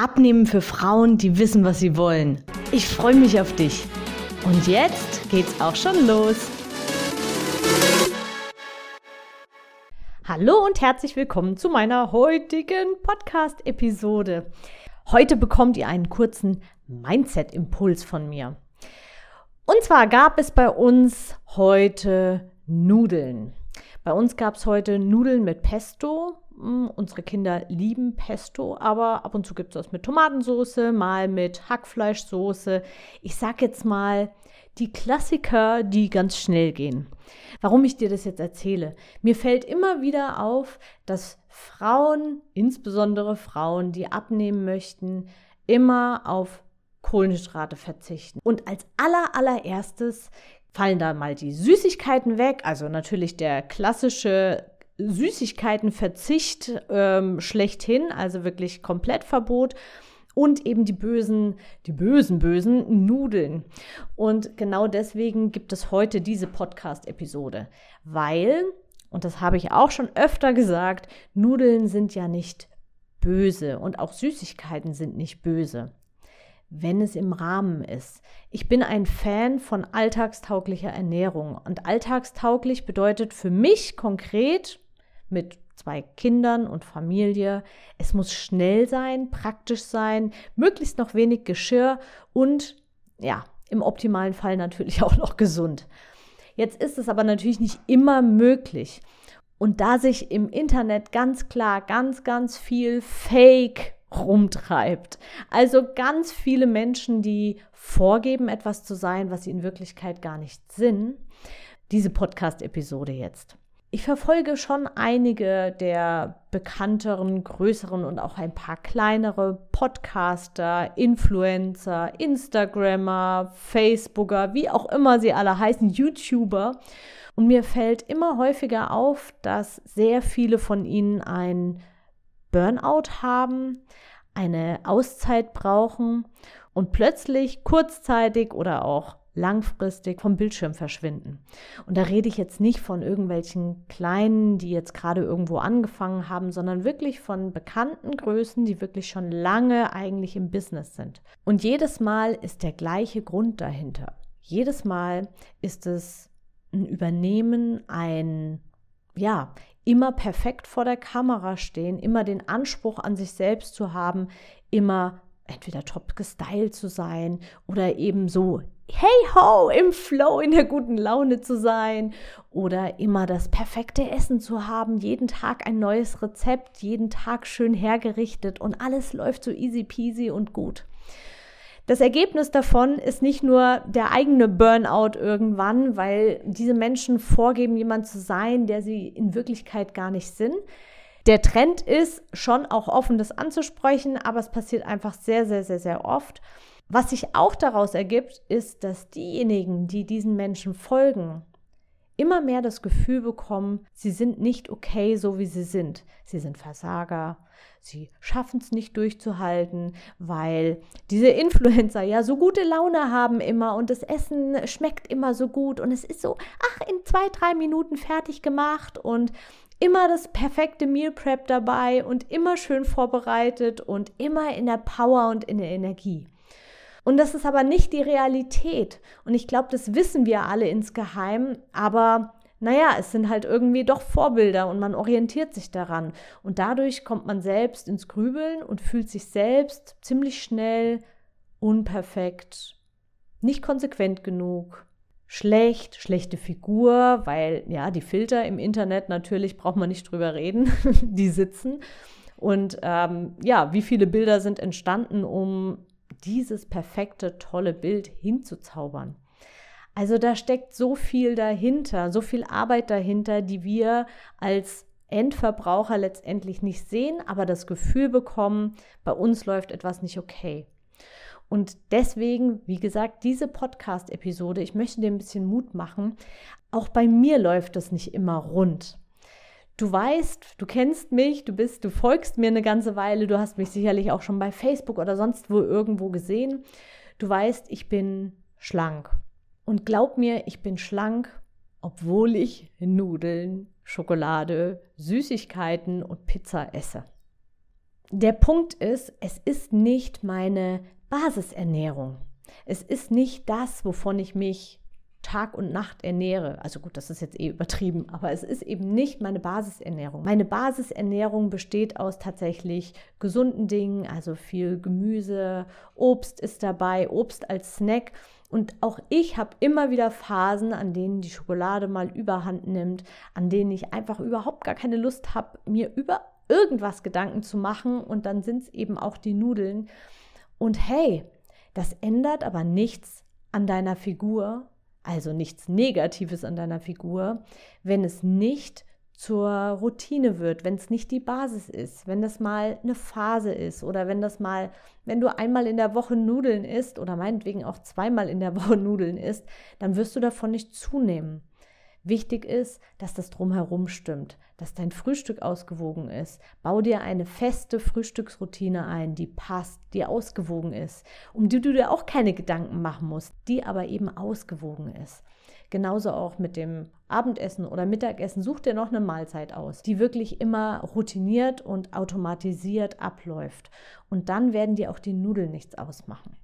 Abnehmen für Frauen, die wissen, was sie wollen. Ich freue mich auf dich. Und jetzt geht's auch schon los. Hallo und herzlich willkommen zu meiner heutigen Podcast-Episode. Heute bekommt ihr einen kurzen Mindset-Impuls von mir. Und zwar gab es bei uns heute Nudeln. Bei uns gab es heute Nudeln mit Pesto. Mm, unsere Kinder lieben Pesto, aber ab und zu gibt es das mit Tomatensauce, mal mit Hackfleischsoße. Ich sag jetzt mal die Klassiker, die ganz schnell gehen. Warum ich dir das jetzt erzähle? Mir fällt immer wieder auf, dass Frauen, insbesondere Frauen, die abnehmen möchten, immer auf Kohlenhydrate verzichten. Und als aller allererstes fallen da mal die Süßigkeiten weg, also natürlich der klassische Süßigkeitenverzicht ähm, schlechthin, also wirklich komplett Verbot und eben die bösen, die bösen, bösen Nudeln. Und genau deswegen gibt es heute diese Podcast-Episode, weil, und das habe ich auch schon öfter gesagt, Nudeln sind ja nicht böse und auch Süßigkeiten sind nicht böse wenn es im Rahmen ist. Ich bin ein Fan von alltagstauglicher Ernährung und alltagstauglich bedeutet für mich konkret mit zwei Kindern und Familie, es muss schnell sein, praktisch sein, möglichst noch wenig Geschirr und ja, im optimalen Fall natürlich auch noch gesund. Jetzt ist es aber natürlich nicht immer möglich. Und da sich im Internet ganz klar ganz, ganz viel Fake rumtreibt. Also ganz viele Menschen, die vorgeben, etwas zu sein, was sie in Wirklichkeit gar nicht sind. Diese Podcast-Episode jetzt. Ich verfolge schon einige der bekannteren, größeren und auch ein paar kleinere Podcaster, Influencer, Instagrammer, Facebooker, wie auch immer sie alle heißen, YouTuber. Und mir fällt immer häufiger auf, dass sehr viele von ihnen ein Burnout haben, eine Auszeit brauchen und plötzlich kurzzeitig oder auch langfristig vom Bildschirm verschwinden. Und da rede ich jetzt nicht von irgendwelchen kleinen, die jetzt gerade irgendwo angefangen haben, sondern wirklich von bekannten Größen, die wirklich schon lange eigentlich im Business sind. Und jedes Mal ist der gleiche Grund dahinter. Jedes Mal ist es ein Übernehmen, ein ja, immer perfekt vor der Kamera stehen, immer den Anspruch an sich selbst zu haben, immer entweder top gestylt zu sein oder eben so hey ho im Flow in der guten Laune zu sein oder immer das perfekte Essen zu haben, jeden Tag ein neues Rezept, jeden Tag schön hergerichtet und alles läuft so easy peasy und gut. Das Ergebnis davon ist nicht nur der eigene Burnout irgendwann, weil diese Menschen vorgeben, jemand zu sein, der sie in Wirklichkeit gar nicht sind. Der Trend ist schon auch offen, das anzusprechen, aber es passiert einfach sehr, sehr, sehr, sehr oft. Was sich auch daraus ergibt, ist, dass diejenigen, die diesen Menschen folgen, immer mehr das Gefühl bekommen, sie sind nicht okay, so wie sie sind. Sie sind Versager, sie schaffen es nicht durchzuhalten, weil diese Influencer ja so gute Laune haben immer und das Essen schmeckt immer so gut und es ist so, ach, in zwei, drei Minuten fertig gemacht und immer das perfekte Meal Prep dabei und immer schön vorbereitet und immer in der Power und in der Energie. Und das ist aber nicht die Realität. Und ich glaube, das wissen wir alle insgeheim. Aber naja, es sind halt irgendwie doch Vorbilder und man orientiert sich daran. Und dadurch kommt man selbst ins Grübeln und fühlt sich selbst ziemlich schnell unperfekt, nicht konsequent genug, schlecht, schlechte Figur, weil ja, die Filter im Internet natürlich braucht man nicht drüber reden, die sitzen. Und ähm, ja, wie viele Bilder sind entstanden, um dieses perfekte, tolle Bild hinzuzaubern. Also da steckt so viel dahinter, so viel Arbeit dahinter, die wir als Endverbraucher letztendlich nicht sehen, aber das Gefühl bekommen, bei uns läuft etwas nicht okay. Und deswegen, wie gesagt, diese Podcast-Episode, ich möchte dir ein bisschen Mut machen. Auch bei mir läuft das nicht immer rund. Du weißt, du kennst mich, du bist, du folgst mir eine ganze Weile, du hast mich sicherlich auch schon bei Facebook oder sonst wo irgendwo gesehen. Du weißt, ich bin schlank. Und glaub mir, ich bin schlank, obwohl ich Nudeln, Schokolade, Süßigkeiten und Pizza esse. Der Punkt ist, es ist nicht meine Basisernährung. Es ist nicht das, wovon ich mich Tag und Nacht ernähre. Also gut, das ist jetzt eh übertrieben, aber es ist eben nicht meine Basisernährung. Meine Basisernährung besteht aus tatsächlich gesunden Dingen, also viel Gemüse, Obst ist dabei, Obst als Snack. Und auch ich habe immer wieder Phasen, an denen die Schokolade mal überhand nimmt, an denen ich einfach überhaupt gar keine Lust habe, mir über irgendwas Gedanken zu machen. Und dann sind es eben auch die Nudeln. Und hey, das ändert aber nichts an deiner Figur, also nichts Negatives an deiner Figur, wenn es nicht zur Routine wird, wenn es nicht die Basis ist, wenn das mal eine Phase ist oder wenn das mal, wenn du einmal in der Woche Nudeln isst oder meinetwegen auch zweimal in der Woche Nudeln isst, dann wirst du davon nicht zunehmen. Wichtig ist, dass das drumherum stimmt, dass dein Frühstück ausgewogen ist. Bau dir eine feste Frühstücksroutine ein, die passt, die ausgewogen ist, um die du dir auch keine Gedanken machen musst, die aber eben ausgewogen ist. Genauso auch mit dem Abendessen oder Mittagessen. Such dir noch eine Mahlzeit aus, die wirklich immer routiniert und automatisiert abläuft. Und dann werden dir auch die Nudeln nichts ausmachen.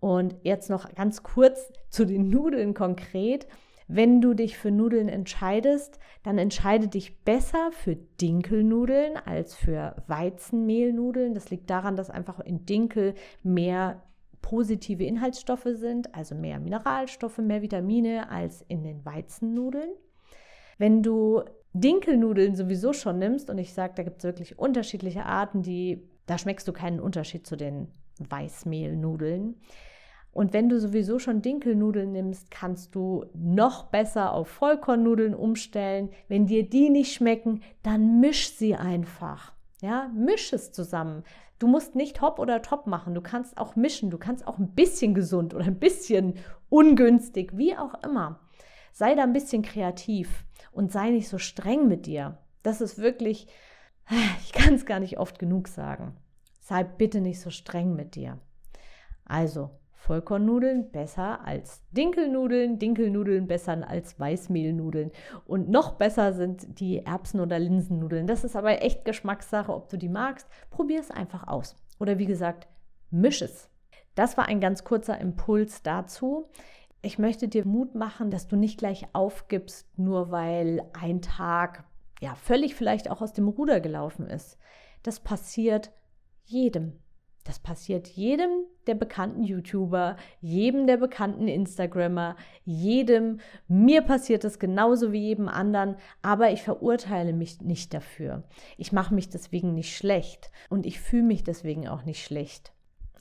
Und jetzt noch ganz kurz zu den Nudeln konkret. Wenn du dich für Nudeln entscheidest, dann entscheide dich besser für Dinkelnudeln als für Weizenmehlnudeln. Das liegt daran, dass einfach in Dinkel mehr positive Inhaltsstoffe sind, also mehr Mineralstoffe, mehr Vitamine als in den Weizennudeln. Wenn du Dinkelnudeln sowieso schon nimmst, und ich sage, da gibt es wirklich unterschiedliche Arten, die, da schmeckst du keinen Unterschied zu den Weißmehlnudeln. Und wenn du sowieso schon Dinkelnudeln nimmst, kannst du noch besser auf Vollkornnudeln umstellen. Wenn dir die nicht schmecken, dann misch sie einfach. Ja, misch es zusammen. Du musst nicht hopp oder top machen. Du kannst auch mischen. Du kannst auch ein bisschen gesund oder ein bisschen ungünstig, wie auch immer. Sei da ein bisschen kreativ und sei nicht so streng mit dir. Das ist wirklich, ich kann es gar nicht oft genug sagen. Sei bitte nicht so streng mit dir. Also, Vollkornnudeln besser als Dinkelnudeln, Dinkelnudeln besser als Weißmehlnudeln. Und noch besser sind die Erbsen- oder Linsennudeln. Das ist aber echt Geschmackssache, ob du die magst. Probier es einfach aus. Oder wie gesagt, misch es. Das war ein ganz kurzer Impuls dazu. Ich möchte dir Mut machen, dass du nicht gleich aufgibst, nur weil ein Tag ja völlig vielleicht auch aus dem Ruder gelaufen ist. Das passiert jedem. Das passiert jedem der bekannten YouTuber, jedem der bekannten Instagrammer, jedem. Mir passiert es genauso wie jedem anderen, aber ich verurteile mich nicht dafür. Ich mache mich deswegen nicht schlecht und ich fühle mich deswegen auch nicht schlecht.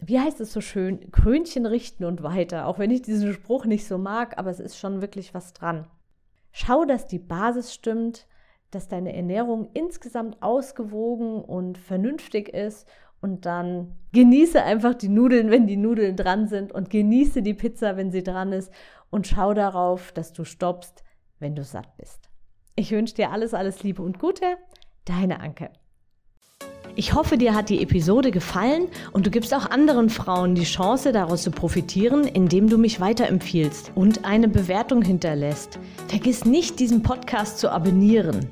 Wie heißt es so schön? Krönchen richten und weiter. Auch wenn ich diesen Spruch nicht so mag, aber es ist schon wirklich was dran. Schau, dass die Basis stimmt, dass deine Ernährung insgesamt ausgewogen und vernünftig ist und dann genieße einfach die Nudeln, wenn die Nudeln dran sind und genieße die Pizza, wenn sie dran ist und schau darauf, dass du stoppst, wenn du satt bist. Ich wünsche dir alles, alles Liebe und Gute. Deine Anke. Ich hoffe, dir hat die Episode gefallen und du gibst auch anderen Frauen die Chance, daraus zu profitieren, indem du mich weiterempfiehlst und eine Bewertung hinterlässt. Vergiss nicht, diesen Podcast zu abonnieren.